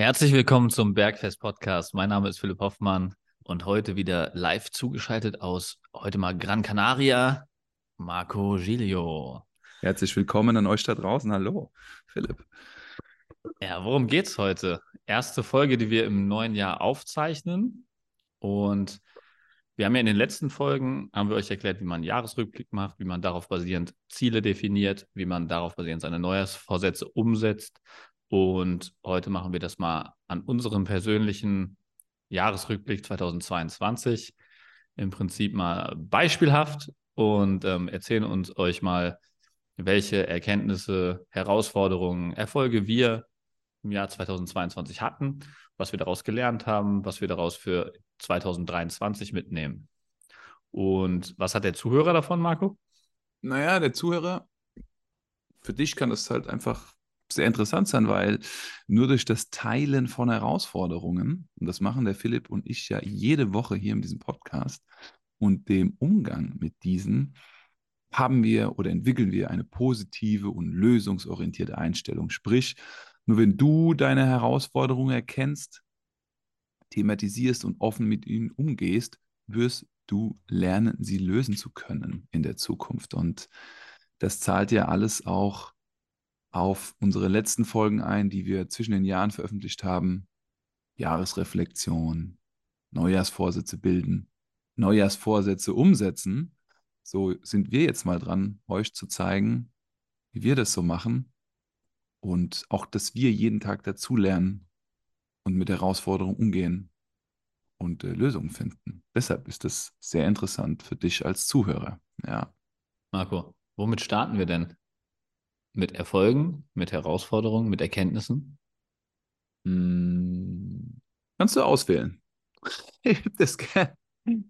Herzlich willkommen zum Bergfest Podcast. Mein Name ist Philipp Hoffmann und heute wieder live zugeschaltet aus heute mal Gran Canaria, Marco Giglio. Herzlich willkommen an euch da draußen. Hallo, Philipp. Ja, worum geht's heute? Erste Folge, die wir im neuen Jahr aufzeichnen. Und wir haben ja in den letzten Folgen, haben wir euch erklärt, wie man einen Jahresrückblick macht, wie man darauf basierend Ziele definiert, wie man darauf basierend seine Neujahrsvorsätze umsetzt. Und heute machen wir das mal an unserem persönlichen Jahresrückblick 2022. Im Prinzip mal beispielhaft und ähm, erzählen uns euch mal, welche Erkenntnisse, Herausforderungen, Erfolge wir im Jahr 2022 hatten, was wir daraus gelernt haben, was wir daraus für 2023 mitnehmen. Und was hat der Zuhörer davon, Marco? Naja, der Zuhörer, für dich kann das halt einfach sehr interessant sein, weil nur durch das Teilen von Herausforderungen, und das machen der Philipp und ich ja jede Woche hier in diesem Podcast, und dem Umgang mit diesen, haben wir oder entwickeln wir eine positive und lösungsorientierte Einstellung. Sprich, nur wenn du deine Herausforderungen erkennst, thematisierst und offen mit ihnen umgehst, wirst du lernen, sie lösen zu können in der Zukunft. Und das zahlt ja alles auch auf unsere letzten Folgen ein, die wir zwischen den Jahren veröffentlicht haben. Jahresreflexion, Neujahrsvorsätze bilden, Neujahrsvorsätze umsetzen. So sind wir jetzt mal dran, euch zu zeigen, wie wir das so machen und auch, dass wir jeden Tag dazulernen und mit Herausforderungen umgehen und äh, Lösungen finden. Deshalb ist das sehr interessant für dich als Zuhörer. Ja. Marco, womit starten wir denn? Mit Erfolgen, mit Herausforderungen, mit Erkenntnissen? Hm, kannst du auswählen. Ich gebe das, gern,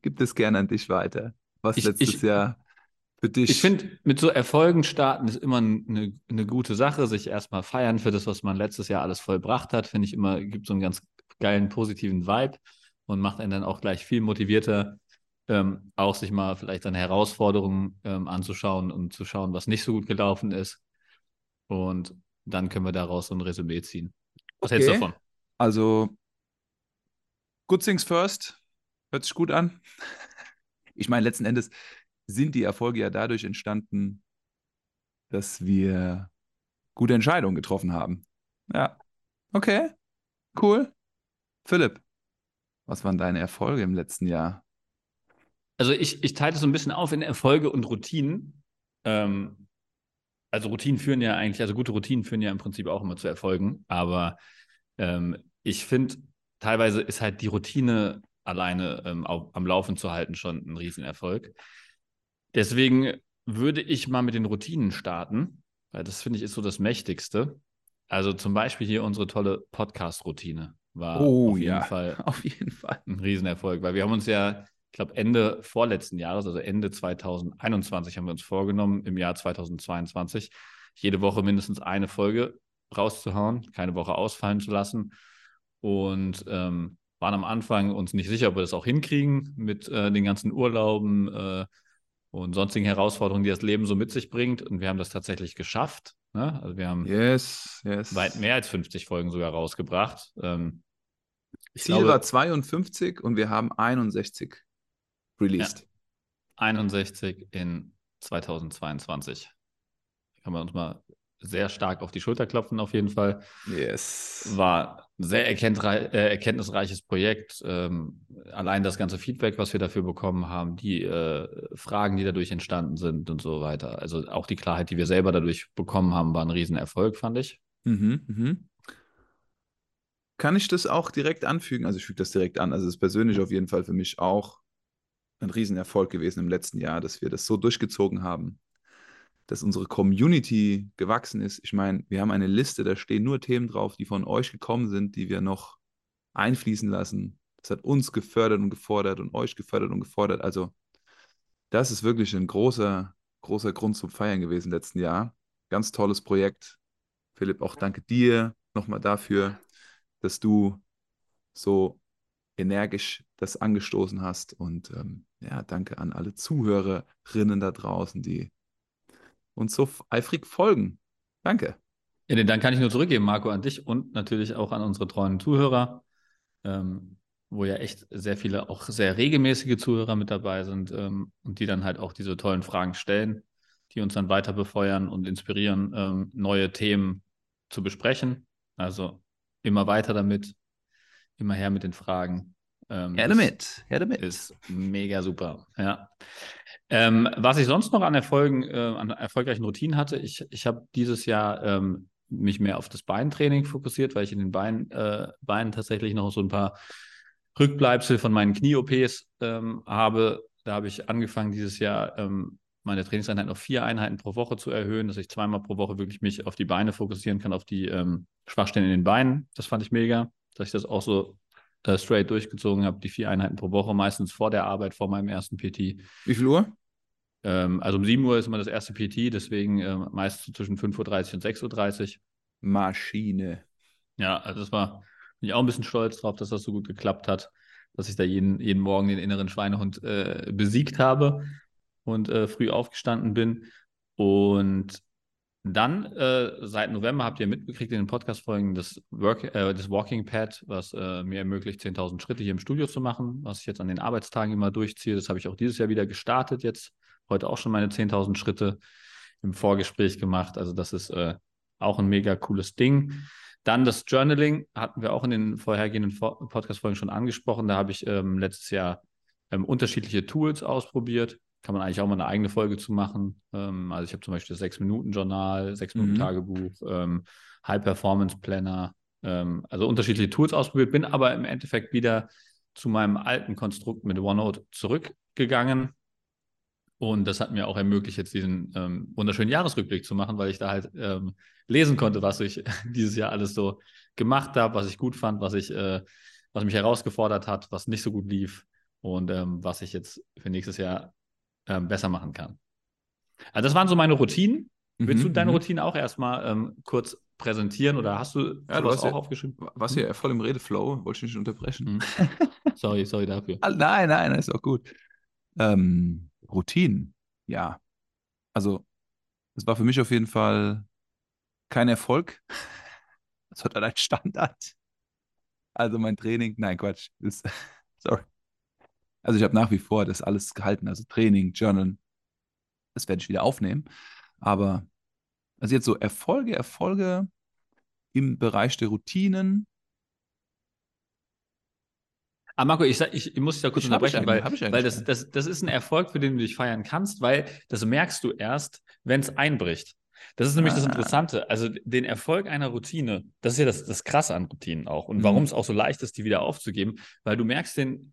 gib das gerne an dich weiter. Was Ich, letztes ich, Jahr für ich dich. finde, mit so Erfolgen starten ist immer eine, eine gute Sache. Sich erstmal feiern für das, was man letztes Jahr alles vollbracht hat, finde ich immer, gibt so einen ganz geilen positiven Vibe und macht einen dann auch gleich viel motivierter, ähm, auch sich mal vielleicht seine Herausforderungen ähm, anzuschauen und zu schauen, was nicht so gut gelaufen ist. Und dann können wir daraus so ein Resümee ziehen. Was hältst du Okay. davon? Also, good things first. Hört sich gut an. Ich meine, letzten Endes sind die Erfolge ja dadurch entstanden, dass wir gute Entscheidungen getroffen haben. Ja, okay, cool. Philipp, was waren deine Erfolge im letzten Jahr? Also ich, ich teile das so ein bisschen auf in Erfolge und Routinen. Ähm, also Routinen führen ja eigentlich, also gute Routinen führen ja im Prinzip auch immer zu Erfolgen. Aber ähm, ich finde, teilweise ist halt die Routine alleine ähm, au- am Laufen zu halten schon ein Riesenerfolg. Deswegen würde ich mal mit den Routinen starten, weil das finde ich ist so das Mächtigste. Also zum Beispiel hier unsere tolle Podcast-Routine war Oh auf jeden ja, Fall auf jeden Fall. ein Riesenerfolg, weil wir haben uns ja, ich glaube, Ende vorletzten Jahres, also Ende 2021, haben wir uns vorgenommen, im Jahr 2022 jede Woche mindestens eine Folge rauszuhauen, keine Woche ausfallen zu lassen. Und ähm, waren am Anfang uns nicht sicher, ob wir das auch hinkriegen mit äh, den ganzen Urlauben äh, und sonstigen Herausforderungen, die das Leben so mit sich bringt. Und wir haben das tatsächlich geschafft. Ne? Also wir haben Yes, yes. weit mehr als 50 Folgen sogar rausgebracht. Ähm, Ziel glaube, war 52 und wir haben 61 released. 61 in 2022. Kann man uns mal sehr stark auf die Schulter klopfen, auf jeden Fall. Yes. War ein sehr äh, erkenntnisreiches Projekt. Ähm, allein das ganze Feedback, was wir dafür bekommen haben, die äh, Fragen, die dadurch entstanden sind und so weiter. Also auch die Klarheit, die wir selber dadurch bekommen haben, war ein Riesenerfolg, fand ich. Mhm, mhm. Kann ich das auch direkt anfügen? Also ich füge das direkt an. Also es ist persönlich auf jeden Fall für mich auch ein Riesenerfolg gewesen im letzten Jahr, dass wir das so durchgezogen haben, dass unsere Community gewachsen ist. Ich meine, wir haben eine Liste, da stehen nur Themen drauf, die von euch gekommen sind, die wir noch einfließen lassen. Das hat uns gefördert und gefordert und euch gefördert und gefordert. Also das ist wirklich ein großer, großer Grund zum Feiern gewesen im letzten Jahr. Ganz tolles Projekt. Philipp, auch danke dir nochmal dafür, dass du so energisch das angestoßen hast. Und ähm, ja, danke an alle Zuhörerinnen da draußen, die uns so eifrig folgen. Danke. Ja, den Dank kann ich nur zurückgeben, Marco, an dich und natürlich auch an unsere treuen Zuhörer, ähm, wo ja echt sehr viele, auch sehr regelmäßige Zuhörer mit dabei sind ähm, und die dann halt auch diese tollen Fragen stellen, die uns dann weiter befeuern und inspirieren, ähm, neue Themen zu besprechen. Also immer weiter damit, immer her mit den Fragen. Ähm, her damit, her damit. Ist mega super, ja. Ähm, was ich sonst noch an Erfolgen, äh, an erfolgreichen Routinen hatte, ich, ich habe dieses Jahr ähm, mich mehr auf das Beintraining fokussiert, weil ich in den Beinen, äh, Beinen tatsächlich noch so ein paar Rückbleibsel von meinen Knie-OPs ähm, habe. Da habe ich angefangen, dieses Jahr ähm, meine Trainingseinheiten auf vier Einheiten pro Woche zu erhöhen, dass ich zweimal pro Woche wirklich mich auf die Beine fokussieren kann, auf die ähm, Schwachstellen in den Beinen. Das fand ich mega, dass ich das auch so äh, straight durchgezogen habe, die vier Einheiten pro Woche, meistens vor der Arbeit, vor meinem ersten PT. Wie viel Uhr? Ähm, also um 7 Uhr ist immer das erste PT, deswegen äh, meist zwischen 5.30 Uhr und 6.30 Uhr. Maschine. Ja, also das war, bin ich auch ein bisschen stolz drauf, dass das so gut geklappt hat, dass ich da jeden, jeden Morgen den inneren Schweinehund äh, besiegt habe und äh, früh aufgestanden bin. Und dann, äh, seit November habt ihr mitbekriegt in den Podcast-Folgen das, äh, das Walking Pad, was äh, mir ermöglicht, 10.000 Schritte hier im Studio zu machen, was ich jetzt an den Arbeitstagen immer durchziehe. Das habe ich auch dieses Jahr wieder gestartet jetzt heute auch schon meine 10.000 Schritte im Vorgespräch gemacht. Also das ist äh, auch ein mega cooles Ding. Dann das Journaling hatten wir auch in den vorhergehenden Podcast-Folgen schon angesprochen. Da habe ich ähm, letztes Jahr ähm, unterschiedliche Tools ausprobiert. Kann man eigentlich auch mal eine eigene Folge zu machen. Ähm, also ich habe zum Beispiel das 6-Minuten-Journal, 6-Minuten-Tagebuch, mhm. Ähm, High-Performance-Planner, ähm, also unterschiedliche Tools ausprobiert, bin aber im Endeffekt wieder zu meinem alten Konstrukt mit OneNote zurückgegangen und das hat mir auch ermöglicht, jetzt diesen ähm, wunderschönen Jahresrückblick zu machen, weil ich da halt ähm, lesen konnte, was ich dieses Jahr alles so gemacht habe, was ich gut fand, was ich, äh, was mich herausgefordert hat, was nicht so gut lief und ähm, was ich jetzt für nächstes Jahr ähm, besser machen kann. Also das waren so meine Routinen. Mhm, Willst du deine mhm. Routinen auch erstmal ähm, kurz präsentieren oder hast du ja, du hast auch ja, aufgeschrieben? Was hier voll im Redeflow, wollte ich nicht unterbrechen. Mhm. sorry, sorry dafür. Ah, nein, nein, ist auch gut. Ähm, Routinen, ja. Also, das war für mich auf jeden Fall kein Erfolg. Das hat ein Standard. Also mein Training, nein, Quatsch. Ist, sorry. Also ich habe nach wie vor das alles gehalten, also Training, Journal, das werde ich wieder aufnehmen. Aber also jetzt so Erfolge, Erfolge im Bereich der Routinen, aber Marco, ich, ich, ich muss dich da kurz ich unterbrechen, weil, weil das, das, das ist ein Erfolg, für den du dich feiern kannst, weil das merkst du erst, wenn es einbricht. Das ist nämlich ah. das Interessante. Also den Erfolg einer Routine, das ist ja das, das Krasse an Routinen auch. Und mhm. warum es auch so leicht ist, die wieder aufzugeben, weil du merkst den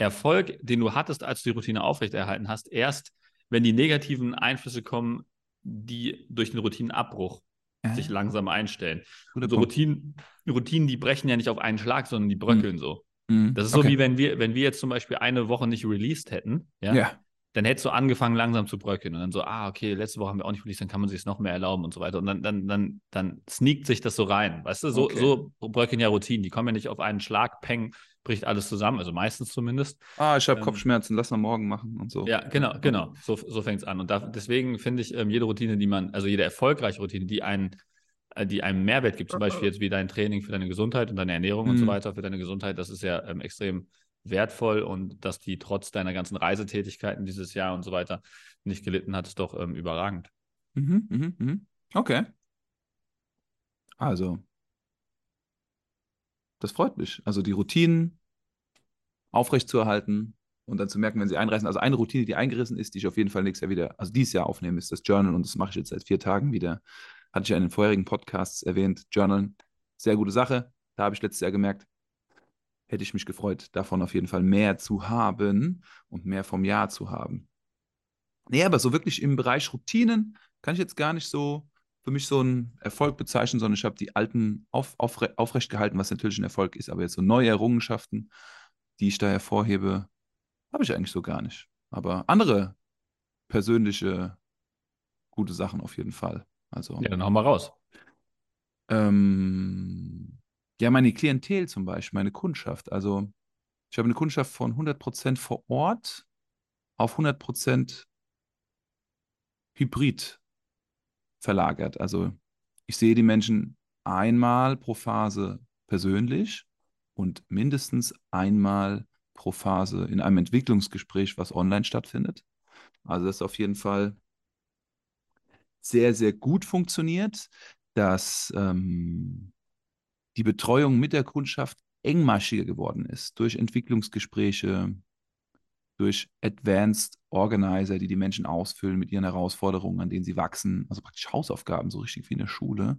Erfolg, den du hattest, als du die Routine aufrechterhalten hast, erst, wenn die negativen Einflüsse kommen, die durch den Routinenabbruch ja. sich langsam einstellen. So Routinen, Routinen, die brechen ja nicht auf einen Schlag, sondern die bröckeln mhm. so. Mhm. Das ist okay. so, wie wenn wir, wenn wir jetzt zum Beispiel eine Woche nicht released hätten, ja, ja. dann hättest du angefangen, langsam zu bröckeln. Und dann so, ah, okay, letzte Woche haben wir auch nicht released, dann kann man sich es noch mehr erlauben und so weiter. Und dann, dann, dann, dann sneakt sich das so rein. Weißt du, so, okay. so bröckeln ja Routinen. Die kommen ja nicht auf einen Schlag, peng, bricht alles zusammen, also meistens zumindest. Ah, ich habe ähm, Kopfschmerzen, lass mal morgen machen und so. Ja, genau, genau. So, so fängt es an. Und da, deswegen finde ich, ähm, jede Routine, die man, also jede erfolgreiche Routine, die einen äh, die einem Mehrwert gibt, zum Beispiel jetzt wie dein Training für deine Gesundheit und deine Ernährung mhm. und so mhm. weiter für deine Gesundheit, das ist ja ähm, extrem wertvoll und dass die trotz deiner ganzen Reisetätigkeiten dieses Jahr und so weiter nicht gelitten hat, ist doch ähm, überragend. Mhm, mh, mh. Okay. Also, das freut mich. Also die Routinen aufrechtzuerhalten und dann zu merken, wenn sie einreißen. Also eine Routine, die eingerissen ist, die ich auf jeden Fall nächstes Jahr wieder, also dieses Jahr aufnehme, ist das Journal und das mache ich jetzt seit vier Tagen wieder hatte ich ja in den vorherigen Podcasts erwähnt, Journal, sehr gute Sache. Da habe ich letztes Jahr gemerkt, hätte ich mich gefreut, davon auf jeden Fall mehr zu haben und mehr vom Jahr zu haben. Nee, aber so wirklich im Bereich Routinen kann ich jetzt gar nicht so für mich so einen Erfolg bezeichnen, sondern ich habe die alten auf, aufre aufrecht gehalten, was natürlich ein Erfolg ist, aber jetzt so neue Errungenschaften, die ich da hervorhebe, habe ich eigentlich so gar nicht. Aber andere persönliche gute Sachen auf jeden Fall. Also, ja, dann hau mal raus. Ähm, ja, meine Klientel zum Beispiel, meine Kundschaft. Also ich habe eine Kundschaft von 100% vor Ort auf 100% Hybrid verlagert. Also ich sehe die Menschen einmal pro Phase persönlich und mindestens einmal pro Phase in einem Entwicklungsgespräch, was online stattfindet. Also das ist auf jeden Fall sehr, sehr gut funktioniert, dass ähm, die Betreuung mit der Kundschaft engmaschiger geworden ist durch Entwicklungsgespräche, durch Advanced Organizer, die die Menschen ausfüllen mit ihren Herausforderungen, an denen sie wachsen, also praktisch Hausaufgaben, so richtig wie in der Schule.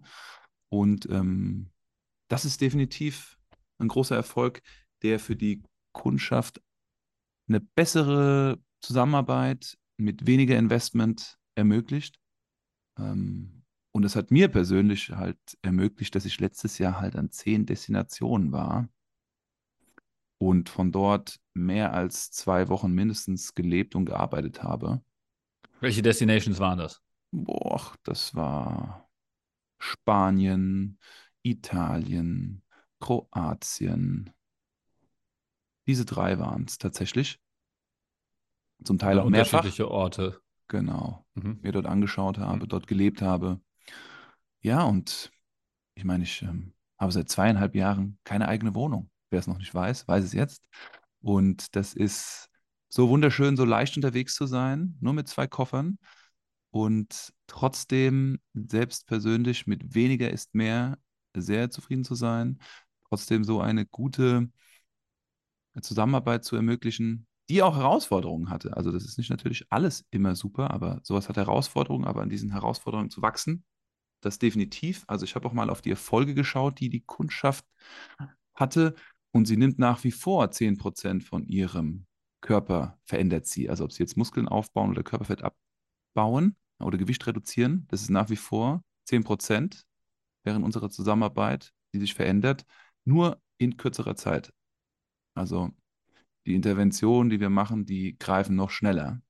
Und ähm, das ist definitiv ein großer Erfolg, der für die Kundschaft eine bessere Zusammenarbeit mit weniger Investment ermöglicht. Ähm, und das hat mir persönlich halt ermöglicht, dass ich letztes Jahr halt an zehn Destinationen war und von dort mehr als zwei Wochen mindestens gelebt und gearbeitet habe. Welche Destinations waren das? Boah, das war Spanien, Italien, Kroatien. Diese drei waren es tatsächlich. Zum Teil Ja, auch mehrfach. unterschiedliche Orte. Genau. Mhm. Mir dort angeschaut habe, Mhm. dort gelebt habe. Ja, und ich meine, ich ähm, habe seit zweieinhalb Jahren keine eigene Wohnung. Wer es noch nicht weiß, weiß es jetzt. Und das ist so wunderschön, so leicht unterwegs zu sein, nur mit zwei Koffern und trotzdem selbst persönlich mit weniger ist mehr sehr zufrieden zu sein, trotzdem so eine gute Zusammenarbeit zu ermöglichen, die auch Herausforderungen hatte. Also das ist nicht natürlich alles immer super, aber sowas hat Herausforderungen, aber an diesen Herausforderungen zu wachsen, das definitiv. Also ich habe auch mal auf die Erfolge geschaut, die die Kundschaft hatte und sie nimmt nach wie vor 10% von ihrem Körper, verändert sie. Also ob sie jetzt Muskeln aufbauen oder Körperfett abbauen oder Gewicht reduzieren, das ist nach wie vor 10% während unserer Zusammenarbeit, die sich verändert, nur in kürzerer Zeit. Also die Interventionen, die wir machen, die greifen noch schneller.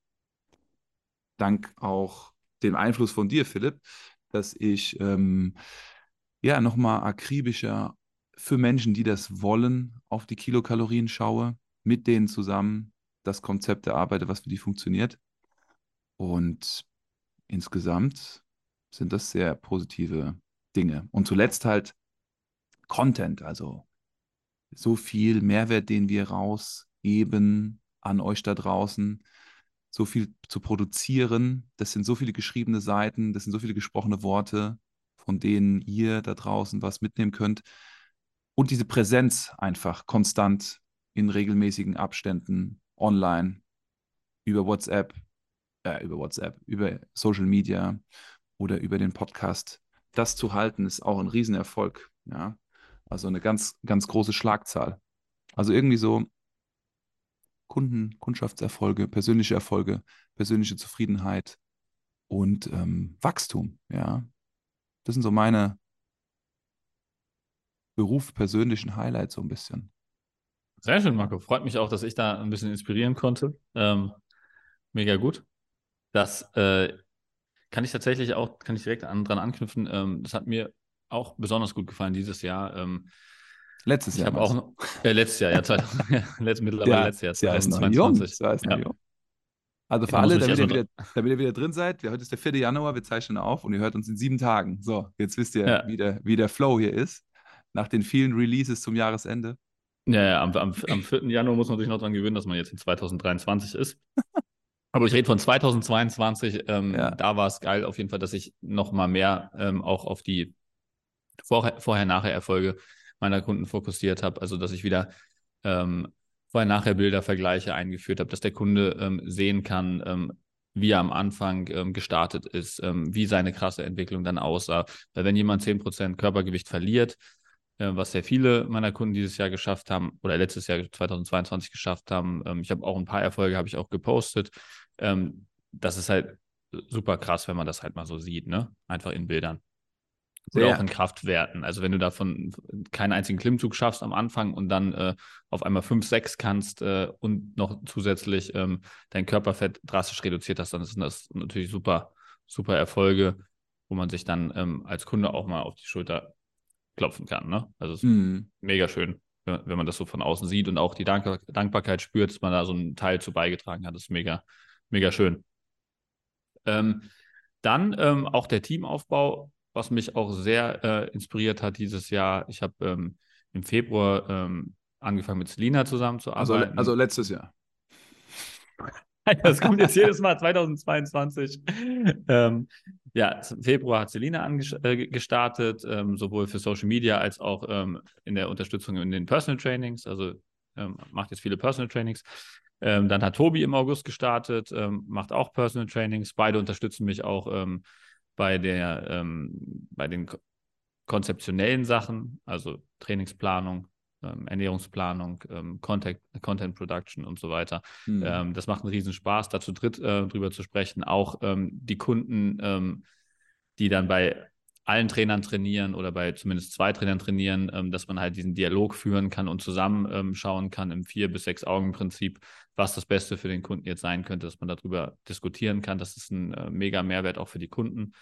Dank auch dem Einfluss von dir, Philipp, dass ich ähm, ja nochmal akribischer für Menschen, die das wollen, auf die Kilokalorien schaue, mit denen zusammen das Konzept erarbeite, was für die funktioniert. Und insgesamt sind das sehr positive Dinge. Und zuletzt halt Content, also so viel Mehrwert, den wir rausgeben an euch da draußen, so viel zu produzieren. Das sind so viele geschriebene Seiten, das sind so viele gesprochene Worte, von denen ihr da draußen was mitnehmen könnt. Und diese Präsenz einfach konstant in regelmäßigen Abständen online, über WhatsApp, äh, über WhatsApp, über Social Media oder über den Podcast. Das zu halten, ist auch ein Riesenerfolg. Ja, also eine ganz, ganz große Schlagzahl. Also irgendwie so Kunden, Kundschaftserfolge, persönliche Erfolge, persönliche Zufriedenheit und ähm, Wachstum. Ja, das sind so meine Beruf persönlichen Highlights so ein bisschen. Sehr schön, Marco. Freut mich auch, dass ich da ein bisschen inspirieren konnte. Ähm, mega gut. Das äh, kann ich tatsächlich auch, kann ich direkt an, dran anknüpfen. Ähm, das hat mir auch besonders gut gefallen dieses Jahr. Ähm, Letztes ich Jahr. habe meinst auch noch, äh, letztes Jahr, ja, 2000, letzt, mittlerweile Ja, letztes Jahr, das Jahr ist noch jung. 2022. Das Jahr ist noch Ja. jung. Also für Da muss alle, damit ihr, wieder, damit ihr wieder drin seid, heute ist der 4. Januar, wir zeichnen auf und ihr hört uns in sieben Tagen. So, jetzt wisst ihr, Ja. wie, der, wie der Flow hier ist. Nach den vielen Releases zum Jahresende. Ja, ja am, am, am 4. Januar muss man sich noch dran gewöhnen, dass man jetzt in 2023 ist. Aber ich rede von 2022. Ähm, Ja. Da war es geil auf jeden Fall, dass ich noch mal mehr ähm, auch auf die Vorher-Nachher-Erfolge meiner Kunden fokussiert habe. Also, dass ich wieder ähm, Vorher-Nachher-Bilder-Vergleiche eingeführt habe, dass der Kunde ähm, sehen kann, ähm, wie er am Anfang ähm, gestartet ist, ähm, wie seine krasse Entwicklung dann aussah. Weil wenn jemand 10% Körpergewicht verliert, äh, was sehr viele meiner Kunden dieses Jahr geschafft haben oder letztes Jahr 2022 geschafft haben. Ähm, ich habe auch ein paar Erfolge, habe ich auch gepostet. Ähm, das ist halt super krass, wenn man das halt mal so sieht, ne? Einfach in Bildern. Oder auch in Kraftwerten. Also wenn du davon keinen einzigen Klimmzug schaffst am Anfang und dann äh, auf einmal 5, 6 kannst äh, und noch zusätzlich ähm, dein Körperfett drastisch reduziert hast, dann sind das natürlich super, super Erfolge, wo man sich dann ähm, als Kunde auch mal auf die Schulter klopfen kann. Ne? Also es ist Mhm. mega schön, wenn wenn man das so von außen sieht und auch die Dank Dankbarkeit spürt, dass man da so einen Teil zu beigetragen hat. Das ist mega, mega schön. Ähm, dann ähm, auch der Teamaufbau was mich auch sehr äh, inspiriert hat dieses Jahr, ich habe ähm, im Februar ähm, angefangen mit Selina Also, zusammenzuarbeiten. also letztes Jahr. Das kommt jetzt jedes Mal 2022. Ähm, ja, im Februar hat Selina äh, gestartet, ähm, sowohl für Social Media als auch ähm, in der Unterstützung in den Personal Trainings. Also ähm, macht jetzt viele Personal Trainings. Ähm, dann hat Tobi im August gestartet, ähm, macht auch Personal Trainings. Beide unterstützen mich auch bei der ähm, bei den ko- konzeptionellen Sachen, also Trainingsplanung, ähm, Ernährungsplanung, ähm, Content, Content Production und so weiter. Hm. Ähm, das macht einen riesen Spaß, da zu dritt äh, drüber zu sprechen. Auch ähm, die Kunden, ähm, die dann bei allen Trainern trainieren oder bei zumindest zwei Trainern trainieren, ähm, dass man halt diesen Dialog führen kann und zusammen ähm, schauen kann im vier bis sechs Augen Prinzip, was das Beste für den Kunden jetzt sein könnte, dass man darüber diskutieren kann. Das ist ein äh, mega Mehrwert auch für die Kunden,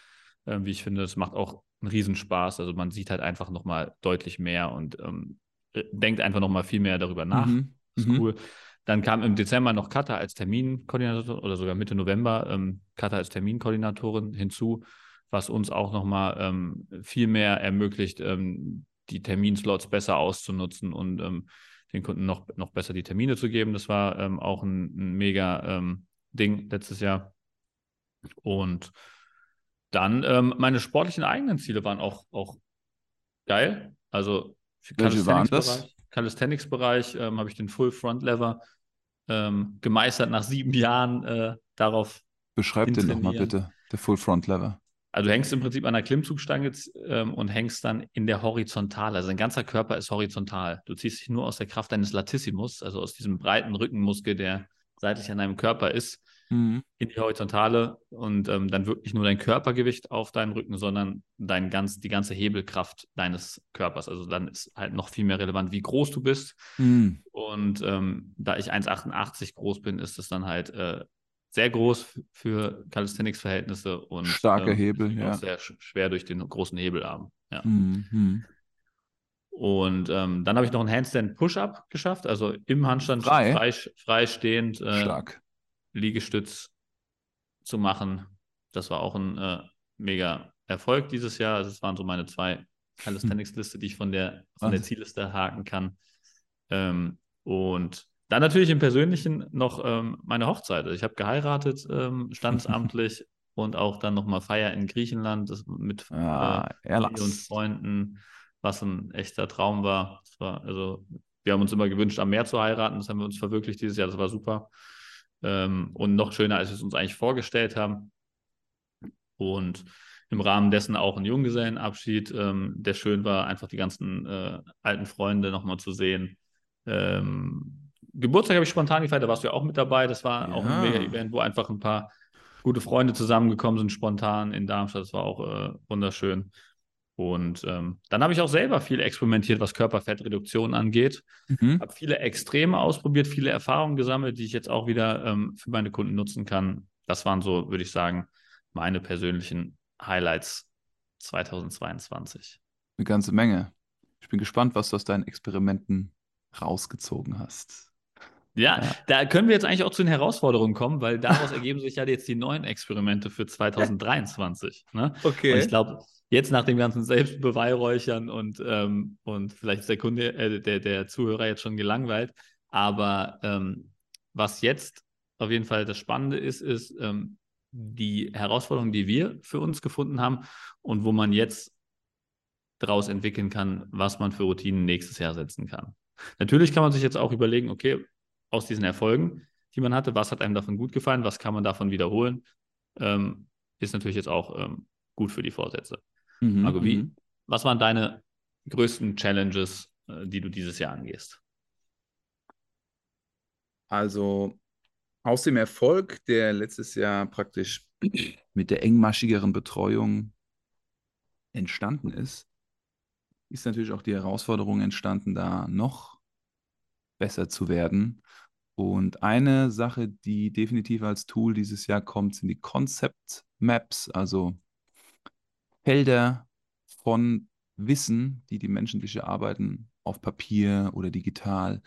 äh, wie ich finde. Das macht auch einen Riesenspaß. Also man sieht halt einfach nochmal deutlich mehr und ähm, äh, denkt einfach nochmal viel mehr darüber nach. Mhm. Das ist Mhm. cool. Dann kam im Dezember noch Katha als Terminkoordinator oder sogar Mitte November ähm, Katha als Terminkoordinatorin hinzu, was uns auch nochmal ähm, viel mehr ermöglicht, ähm, die Terminslots besser auszunutzen und ähm, den Kunden noch, noch besser die Termine zu geben. Das war ähm, auch ein, ein mega ähm, Ding letztes Jahr. Und dann ähm, meine sportlichen eigenen Ziele waren auch, auch geil. Also für? Calisthenics-Bereich Calisthenics-Bereich ähm, habe ich den Full Front Lever gemeistert nach sieben Jahren äh, darauf. Beschreib den nochmal bitte, der Full Front Lever. Also du hängst im Prinzip an der Klimmzugstange ähm, und hängst dann in der Horizontale. Also dein ganzer Körper ist horizontal. Du ziehst dich nur aus der Kraft deines Latissimus, also aus diesem breiten Rückenmuskel, der seitlich an deinem Körper ist, Mhm. in die Horizontale und ähm, dann wirklich nur dein Körpergewicht auf deinen Rücken, sondern dein ganz, die ganze Hebelkraft deines Körpers. Also dann ist halt noch viel mehr relevant, wie groß du bist. Mhm. Und ähm, da ich 1,88 groß bin, ist es dann halt äh, sehr groß für Calisthenics-Verhältnisse und Starker ähm, Hebel, ja. sehr sch schwer durch den großen Hebelarm. Ja. Mhm. Mhm. Und ähm, dann habe ich noch einen Handstand Push-Up geschafft, also im Handstand Frei? frei, freistehend äh, Stark. Liegestütz zu machen. Das war auch ein äh, mega Erfolg dieses Jahr. Also es waren so meine zwei Calisthenics-Liste, die ich von der, von der. Zielliste haken kann. Ähm, und dann natürlich im Persönlichen noch ähm, meine Hochzeit. Ich habe geheiratet, ähm, standesamtlich und auch dann nochmal Feier in Griechenland mit Ah, äh, Familie und. Freunden, was ein echter Traum war. War. Also wir haben uns immer gewünscht, am Meer zu heiraten. Das haben wir uns verwirklicht dieses Jahr. Das war super. Ähm, und noch schöner, als wir es uns eigentlich vorgestellt haben. Und im Rahmen dessen auch ein Junggesellenabschied, ähm, der schön war, einfach die ganzen äh, alten Freunde nochmal zu sehen. Ähm, Geburtstag habe ich spontan gefeiert, da warst du ja auch mit dabei. Das war auch ein Ja. mega Event, wo einfach ein paar gute Freunde zusammengekommen sind, spontan in Darmstadt. Das war auch äh, wunderschön. Und ähm, dann habe ich auch selber viel experimentiert, was Körperfettreduktion angeht. Mhm. Habe viele Extreme ausprobiert, viele Erfahrungen gesammelt, die ich jetzt auch wieder ähm, für meine Kunden nutzen kann. Das waren so, würde ich sagen, meine persönlichen Highlights 2022. Eine ganze Menge. Ich bin gespannt, was du aus deinen Experimenten rausgezogen hast. Ja, Ja. da können wir jetzt eigentlich auch zu den Herausforderungen kommen, weil daraus ergeben sich ja jetzt die neuen Experimente für 2023. Ne? Okay. Und ich glaube, jetzt nach dem ganzen Selbstbeweihräuchern und, ähm, und vielleicht ist der Kunde, äh, der, der Zuhörer jetzt schon gelangweilt, aber ähm, was jetzt auf jeden Fall das Spannende ist, ist ähm, die Herausforderung, die wir für uns gefunden haben und wo man jetzt daraus entwickeln kann, was man für Routinen nächstes Jahr setzen kann. Natürlich kann man sich jetzt auch überlegen, okay, aus diesen Erfolgen, die man hatte, was hat einem davon gut gefallen, was kann man davon wiederholen, ähm, ist natürlich jetzt auch ähm, gut für die Vorsätze. Mhm, Marco, wie, mhm. was waren deine größten Challenges, äh, die du dieses Jahr angehst? Also aus dem Erfolg, der letztes Jahr praktisch mit der engmaschigeren Betreuung entstanden ist, ist natürlich auch die Herausforderung entstanden, da noch besser zu werden. Und eine Sache, die definitiv als Tool dieses Jahr kommt, sind die Concept Maps, also Felder von Wissen, die die Menschen, hier arbeiten, auf Papier oder digital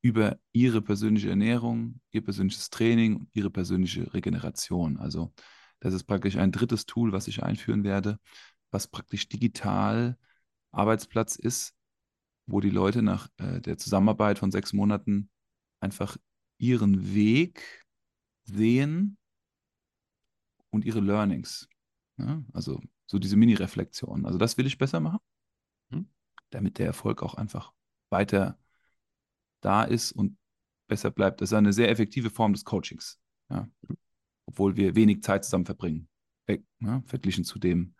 über ihre persönliche Ernährung, ihr persönliches Training und ihre persönliche Regeneration. Also das ist praktisch ein drittes Tool, was ich einführen werde, was praktisch digital Arbeitsplatz ist, wo die Leute nach äh, der Zusammenarbeit von sechs Monaten einfach ihren Weg sehen und ihre Learnings. Ja? Also so diese Mini-Reflexion. Also das will ich besser machen, Mhm. damit der Erfolg auch einfach weiter da ist und besser bleibt. Das ist eine sehr effektive Form des Coachings. Ja? Obwohl wir wenig Zeit zusammen verbringen, ja? verglichen zu dem,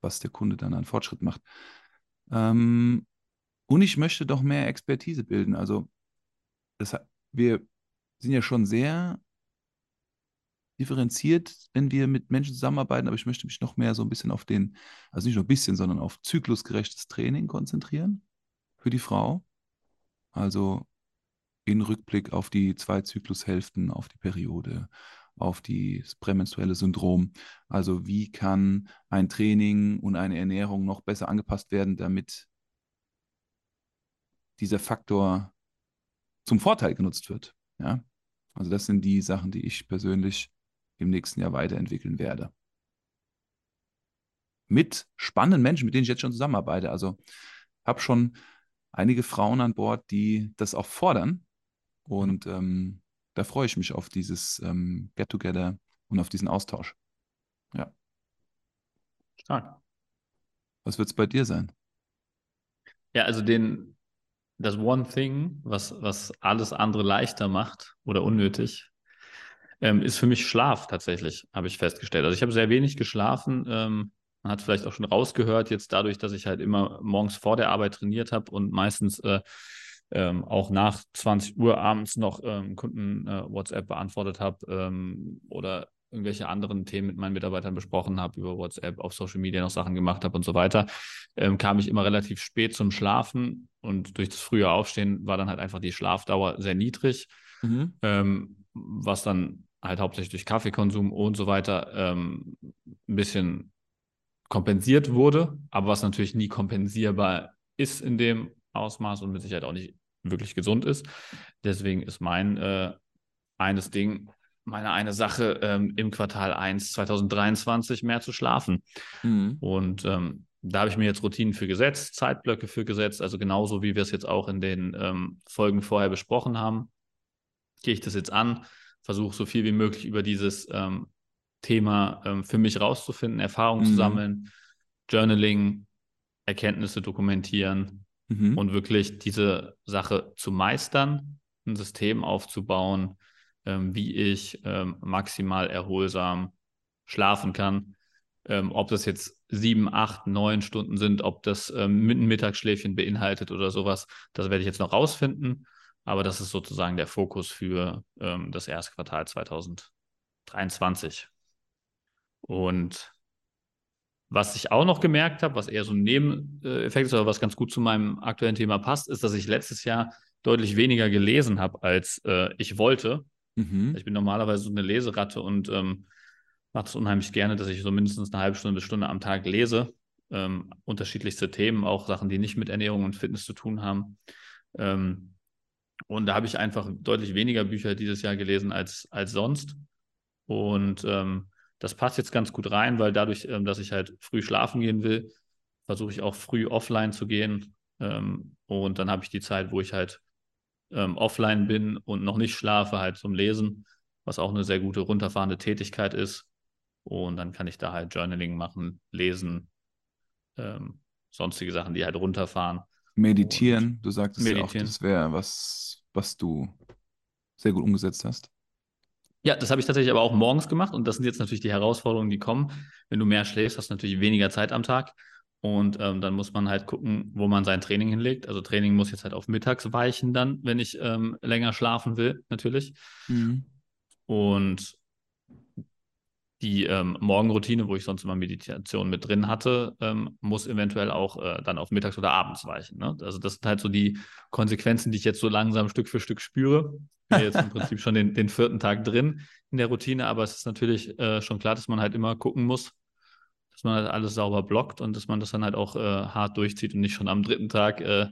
was der Kunde dann an Fortschritt macht. Ähm, und ich möchte doch mehr Expertise bilden. Also das, wir sind ja schon sehr differenziert, wenn wir mit Menschen zusammenarbeiten, aber ich möchte mich noch mehr so ein bisschen auf den, also nicht nur ein bisschen, sondern auf zyklusgerechtes Training konzentrieren für die Frau. Also in Rückblick auf die zwei Zyklushälften, auf die Periode, auf das prämenstruelle Syndrom. Also wie kann ein Training und eine Ernährung noch besser angepasst werden, damit dieser Faktor zum Vorteil genutzt wird. Ja? Also das sind die Sachen, die ich persönlich im nächsten Jahr weiterentwickeln werde. Mit spannenden Menschen, mit denen ich jetzt schon zusammenarbeite. Also habe schon einige Frauen an Bord, die das auch fordern. Und ähm, da freue ich mich auf dieses ähm, Get-Together und auf diesen Austausch. Ja. Stark. Was wird es bei dir sein? Ja, also den, das One Thing, was, was alles andere leichter macht oder unnötig, ähm, ist für mich Schlaf tatsächlich, habe ich festgestellt. Also ich habe sehr wenig geschlafen. Ähm, man hat vielleicht auch schon rausgehört, jetzt dadurch, dass ich halt immer morgens vor der Arbeit trainiert habe und meistens äh, ähm, auch nach 20 Uhr abends noch ähm, Kunden äh, WhatsApp beantwortet habe ähm, oder irgendwelche anderen Themen mit meinen Mitarbeitern besprochen habe, über WhatsApp, auf Social Media noch Sachen gemacht habe und so weiter, ähm, kam ich immer relativ spät zum Schlafen und durch das frühe Aufstehen war dann halt einfach die Schlafdauer sehr niedrig, Mhm. ähm, was dann halt hauptsächlich durch Kaffeekonsum und so weiter ähm, ein bisschen kompensiert wurde, aber was natürlich nie kompensierbar ist in dem Ausmaß und mit Sicherheit auch nicht wirklich gesund ist. Deswegen ist mein äh, eines Ding, meine eine Sache ähm, im Quartal 1 2023 mehr zu schlafen. Mhm. Und ähm, da habe ich mir jetzt Routinen für gesetzt, Zeitblöcke für gesetzt, also genauso wie wir es jetzt auch in den ähm, Folgen vorher besprochen haben, gehe ich das jetzt an, versuche so viel wie möglich über dieses ähm, Thema ähm, für mich rauszufinden, Erfahrungen zu Mhm. sammeln, Journaling, Erkenntnisse dokumentieren Mhm. und wirklich diese Sache zu meistern, ein System aufzubauen, ähm, wie ich ähm, maximal erholsam schlafen kann. Ähm, ob das jetzt sieben, acht, neun Stunden sind, ob das ähm, ein Mittagsschläfchen beinhaltet oder sowas, das werde ich jetzt noch rausfinden. Aber das ist sozusagen der Fokus für ähm, das erste Quartal 2023. Und was ich auch noch gemerkt habe, was eher so ein Nebeneffekt ist, aber was ganz gut zu meinem aktuellen Thema passt, ist, dass ich letztes Jahr deutlich weniger gelesen habe, als äh, ich wollte. Mhm. Ich bin normalerweise so eine Leseratte und ähm, mache es unheimlich gerne, dass ich so mindestens eine halbe Stunde bis Stunde am Tag lese. Ähm, unterschiedlichste Themen, auch Sachen, die nicht mit Ernährung und Fitness zu tun haben. Ähm, und da habe ich einfach deutlich weniger Bücher dieses Jahr gelesen als, als sonst. Und ähm, das passt jetzt ganz gut rein, weil dadurch, ähm, dass ich halt früh schlafen gehen will, versuche ich auch früh offline zu gehen. Ähm, und dann habe ich die Zeit, wo ich halt ähm, offline bin und noch nicht schlafe, halt zum Lesen, was auch eine sehr gute runterfahrende Tätigkeit ist. Und dann kann ich da halt Journaling machen, lesen, ähm, sonstige Sachen, die halt runterfahren. Meditieren, du sagtest ja auch, Meditieren. das wäre was, was du sehr gut umgesetzt hast. Ja, das habe ich tatsächlich aber auch morgens gemacht und das sind jetzt natürlich die Herausforderungen, die kommen. Wenn du mehr schläfst, hast du natürlich weniger Zeit am Tag und ähm, dann muss man halt gucken, wo man sein Training hinlegt. Also Training muss jetzt halt auf mittags weichen dann, wenn ich ähm, länger schlafen will, natürlich. Mhm. Und die ähm, Morgenroutine, wo ich sonst immer Meditation mit drin hatte, ähm, muss eventuell auch äh, dann auf mittags oder abends weichen. Ne? Also das sind halt so die Konsequenzen, die ich jetzt so langsam Stück für Stück spüre. Ich bin jetzt im Prinzip schon den, den vierten Tag drin in der Routine, aber es ist natürlich äh, schon klar, dass man halt immer gucken muss, dass man halt alles sauber blockt und dass man das dann halt auch äh, hart durchzieht und nicht schon am dritten Tag äh,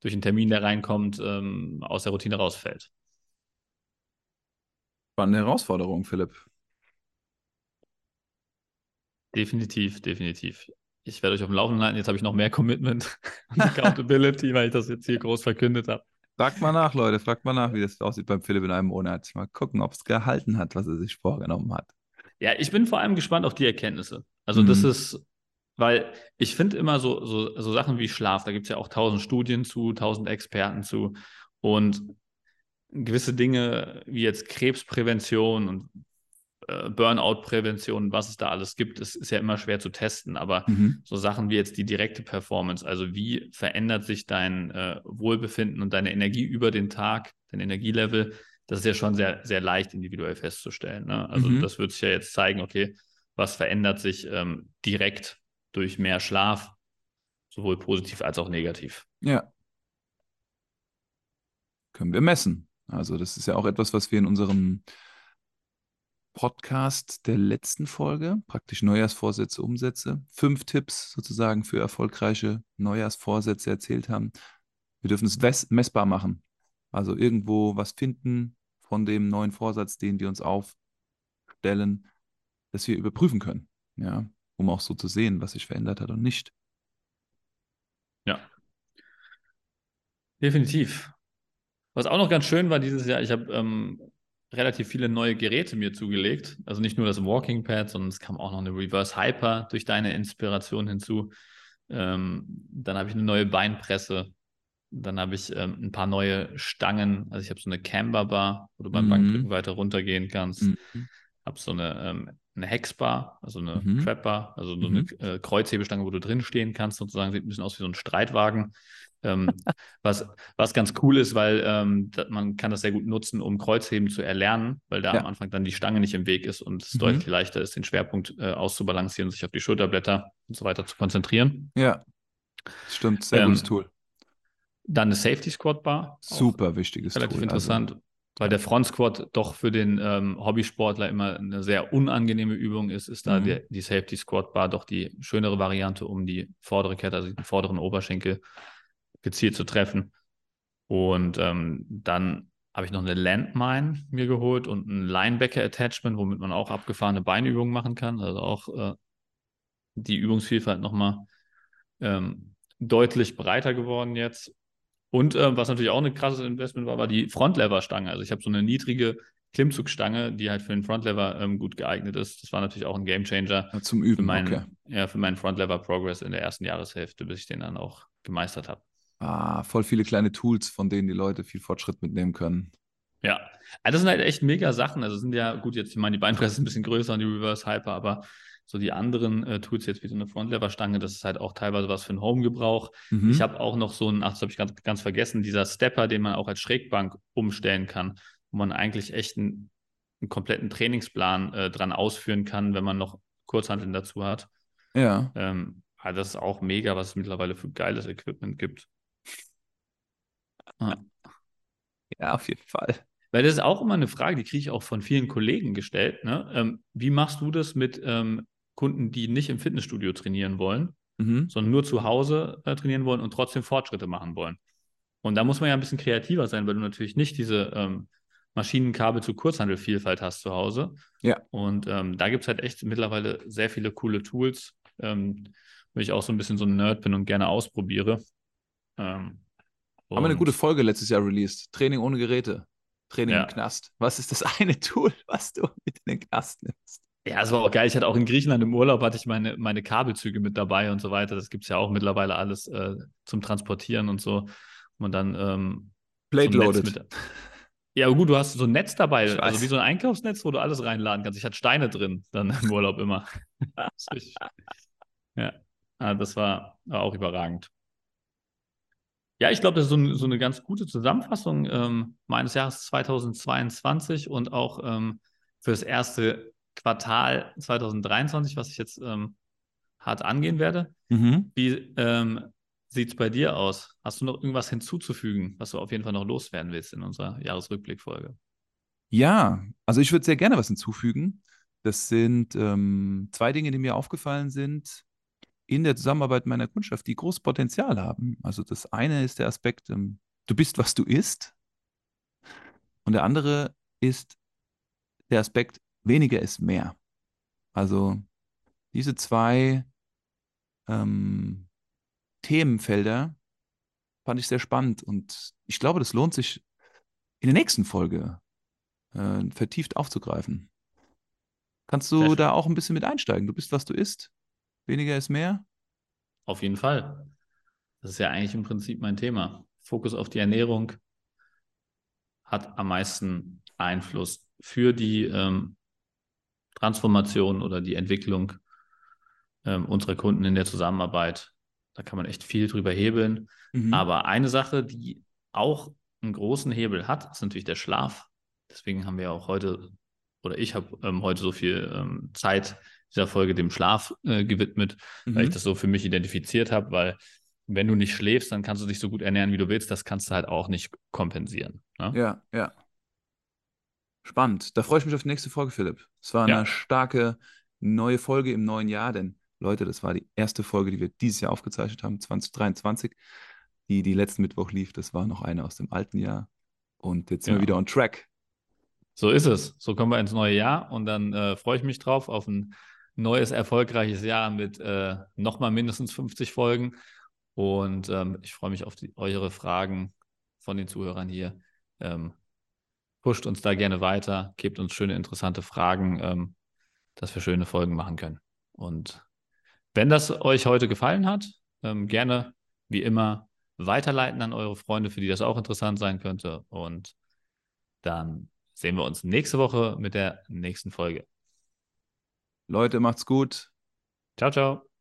durch einen Termin, der reinkommt, ähm, aus der Routine rausfällt. Spannende Herausforderung, Philipp. Definitiv, definitiv. ich werde euch auf dem Laufenden halten. Jetzt habe ich noch mehr Commitment und Accountability, weil ich das jetzt hier groß verkündet habe. Fragt mal nach, Leute, fragt mal nach, wie das aussieht beim Philipp in einem Monat. Mal gucken, ob es gehalten hat, was er sich vorgenommen hat. Ja, ich bin vor allem gespannt auf die Erkenntnisse. Also, mhm. das ist, weil ich finde immer so, so, so Sachen wie Schlaf, da gibt es ja auch tausend Studien zu, tausend Experten zu. Und gewisse Dinge wie jetzt Krebsprävention und äh, Burnout-Prävention, was es da alles gibt, ist, ist ja immer schwer zu testen. Aber mhm. so Sachen wie jetzt die direkte Performance, also wie verändert sich dein äh, Wohlbefinden und deine Energie über den Tag, dein Energielevel, das ist ja schon sehr, sehr leicht individuell festzustellen. Ne? Also mhm. das wird sich ja jetzt zeigen, okay, was verändert sich ähm, direkt durch mehr Schlaf, sowohl positiv als auch negativ. Ja. Können wir messen. Also das ist ja auch etwas, was wir in unserem Podcast der letzten Folge, praktisch Neujahrsvorsätze, Umsätze, fünf Tipps sozusagen für erfolgreiche Neujahrsvorsätze erzählt haben. Wir dürfen es messbar machen. Also irgendwo was finden von dem neuen Vorsatz, den wir uns aufstellen, dass wir überprüfen können, ja, um auch so zu sehen, was sich verändert hat und nicht. Ja. Definitiv. Was auch noch ganz schön war dieses Jahr, ich habe ähm, relativ viele neue Geräte mir zugelegt. Also nicht nur das Walking Pad, sondern es kam auch noch eine Reverse Hyper durch deine Inspiration hinzu. Ähm, dann habe ich eine neue Beinpresse. Dann habe ich ähm, ein paar neue Stangen. Also ich habe so eine Camber Bar, wo du beim mhm. Bankdrücken weiter runtergehen kannst. Mhm. Habe so eine, ähm, eine Hexbar, also eine mhm. Trapbar, also so eine mhm. äh, Kreuzhebestange, wo du drin stehen kannst, sozusagen. Sieht ein bisschen aus wie so ein Streitwagen. Ähm, was, was ganz cool ist, weil ähm, man kann das sehr gut nutzen, um Kreuzheben zu erlernen, weil da ja. am Anfang dann die Stange nicht im Weg ist und es mhm. deutlich leichter ist, den Schwerpunkt äh, auszubalancieren sich auf die Schulterblätter und so weiter zu konzentrieren. Ja, stimmt, sehr ähm, gutes Tool. Dann eine Safety Squat Bar. Super wichtiges relativ Tool. Relativ interessant. Also, weil der Front Squat doch für den ähm, Hobbysportler immer eine sehr unangenehme Übung ist, ist da mhm. die, die Safety Squat Bar doch die schönere Variante, um die vordere Kette, also den vorderen Oberschenkel gezielt zu treffen. Und ähm, dann habe ich noch eine Landmine mir geholt und ein Linebacker-Attachment, womit man auch abgefahrene Beinübungen machen kann. Also auch äh, die Übungsvielfalt nochmal ähm, deutlich breiter geworden jetzt. Und äh, was natürlich auch ein krasses Investment war, war die Frontlever-Stange. Also ich habe so eine niedrige Klimmzugstange, die halt für den Frontlever ähm, gut geeignet ist. Das war natürlich auch ein Gamechanger. Ja, zum Üben, für meinen, okay. Ja, für meinen Frontlever-Progress in der ersten Jahreshälfte, bis ich den dann auch gemeistert habe. Ah, voll viele kleine Tools, von denen die Leute viel Fortschritt mitnehmen können. Ja, also das sind halt echt mega Sachen. Also sind ja, gut, jetzt, ich meine, die Beinpresse ist ein bisschen größer und die Reverse Hyper, aber so die anderen äh, Tools jetzt wie so eine Frontlever-Stange, das ist halt auch teilweise was für einen Home-Gebrauch. Mhm. Ich habe auch noch so einen, ach, das habe ich ganz, ganz vergessen, dieser Stepper, den man auch als Schrägbank umstellen kann, wo man eigentlich echt einen, einen kompletten Trainingsplan äh, dran ausführen kann, wenn man noch Kurzhanteln dazu hat. Ja. Ähm, also das ist auch mega, was es mittlerweile für geiles Equipment gibt. Ja. ja, auf jeden Fall. Weil das ist auch immer eine Frage, die kriege ich auch von vielen Kollegen gestellt. Ne? Ähm, wie machst du das mit ähm, Kunden, die nicht im Fitnessstudio trainieren wollen, mhm. sondern nur zu Hause äh, trainieren wollen und trotzdem Fortschritte machen wollen? Und da muss man ja ein bisschen kreativer sein, weil du natürlich nicht diese ähm, Maschinenkabel zu Kurzhandelvielfalt hast zu Hause. Ja. Und ähm, da gibt es halt echt mittlerweile sehr viele coole Tools, ähm, wo ich auch so ein bisschen so ein Nerd bin und gerne ausprobiere. Ähm, haben wir eine gute Folge letztes Jahr released. Training ohne Geräte. Training ja. im Knast. Was ist das eine Tool, was du mit in den Knast nimmst? Ja, es war auch geil. Ich hatte auch in Griechenland im Urlaub hatte ich meine, meine Kabelzüge mit dabei und so weiter. Das gibt es ja auch mittlerweile alles äh, zum Transportieren und so. Und dann ähm, Plate loaded. Mit, ja, gut, du hast so ein Netz dabei, also wie so ein Einkaufsnetz, wo du alles reinladen kannst. Ich hatte Steine drin, dann im Urlaub immer. ja, ah, das war, war auch überragend. Ja, ich glaube, das ist so, ein, so, eine ganz gute Zusammenfassung ähm, meines Jahres 2022 und auch ähm, für das erste Quartal 2023, was ich jetzt ähm, hart angehen werde. Mhm. Wie ähm, sieht es bei dir aus? Hast du noch irgendwas hinzuzufügen, was du auf jeden Fall noch loswerden willst in unserer Jahresrückblickfolge? Ja, also ich würde sehr gerne was hinzufügen. Das sind ähm, zwei Dinge, die mir aufgefallen sind in der Zusammenarbeit meiner Kundschaft, die großes Potenzial haben. Also das eine ist der Aspekt, ähm, du bist, was du isst. Und der andere ist der Aspekt, weniger ist mehr. Also diese zwei ähm, Themenfelder fand ich sehr spannend und ich glaube, das lohnt sich in der nächsten Folge äh, vertieft aufzugreifen. Kannst du da auch ein bisschen mit einsteigen? Du bist, was du isst. Weniger ist mehr. Auf jeden Fall. Das ist ja eigentlich im Prinzip mein Thema. Fokus auf die Ernährung hat am meisten Einfluss für die ähm, Transformation oder die Entwicklung ähm, unserer Kunden in der Zusammenarbeit. Da kann man echt viel drüber hebeln. Mhm. Aber eine Sache, die auch einen großen Hebel hat, ist natürlich der Schlaf. Deswegen haben wir auch heute, oder ich habe ähm, heute so viel ähm, Zeit dieser Folge dem Schlaf äh, gewidmet, mhm. weil ich das so für mich identifiziert habe, weil wenn du nicht schläfst, dann kannst du dich so gut ernähren, wie du willst. Das kannst du halt auch nicht kompensieren. Ne? Ja, ja. Spannend. Da freue ich mich auf die nächste Folge, Philipp. Es war eine ja. starke neue Folge im neuen Jahr, denn Leute, das war die erste Folge, die wir dieses Jahr aufgezeichnet haben, 2023. Die, die letzten Mittwoch lief, das war noch eine aus dem alten Jahr. Und jetzt sind ja. wir wieder on track. So ist es. So kommen wir ins neue Jahr und dann äh, freue ich mich drauf auf ein neues, erfolgreiches Jahr mit äh, nochmal mindestens 50 Folgen. Und ähm, ich freue mich auf die, eure Fragen von den Zuhörern hier. Ähm, pusht uns da gerne weiter, gebt uns schöne, interessante Fragen, ähm, dass wir schöne Folgen machen können. Und wenn das euch heute gefallen hat, ähm, gerne wie immer weiterleiten an eure Freunde, für die das auch interessant sein könnte. Und dann sehen wir uns nächste Woche mit der nächsten Folge. Leute, macht's gut. Ciao, ciao.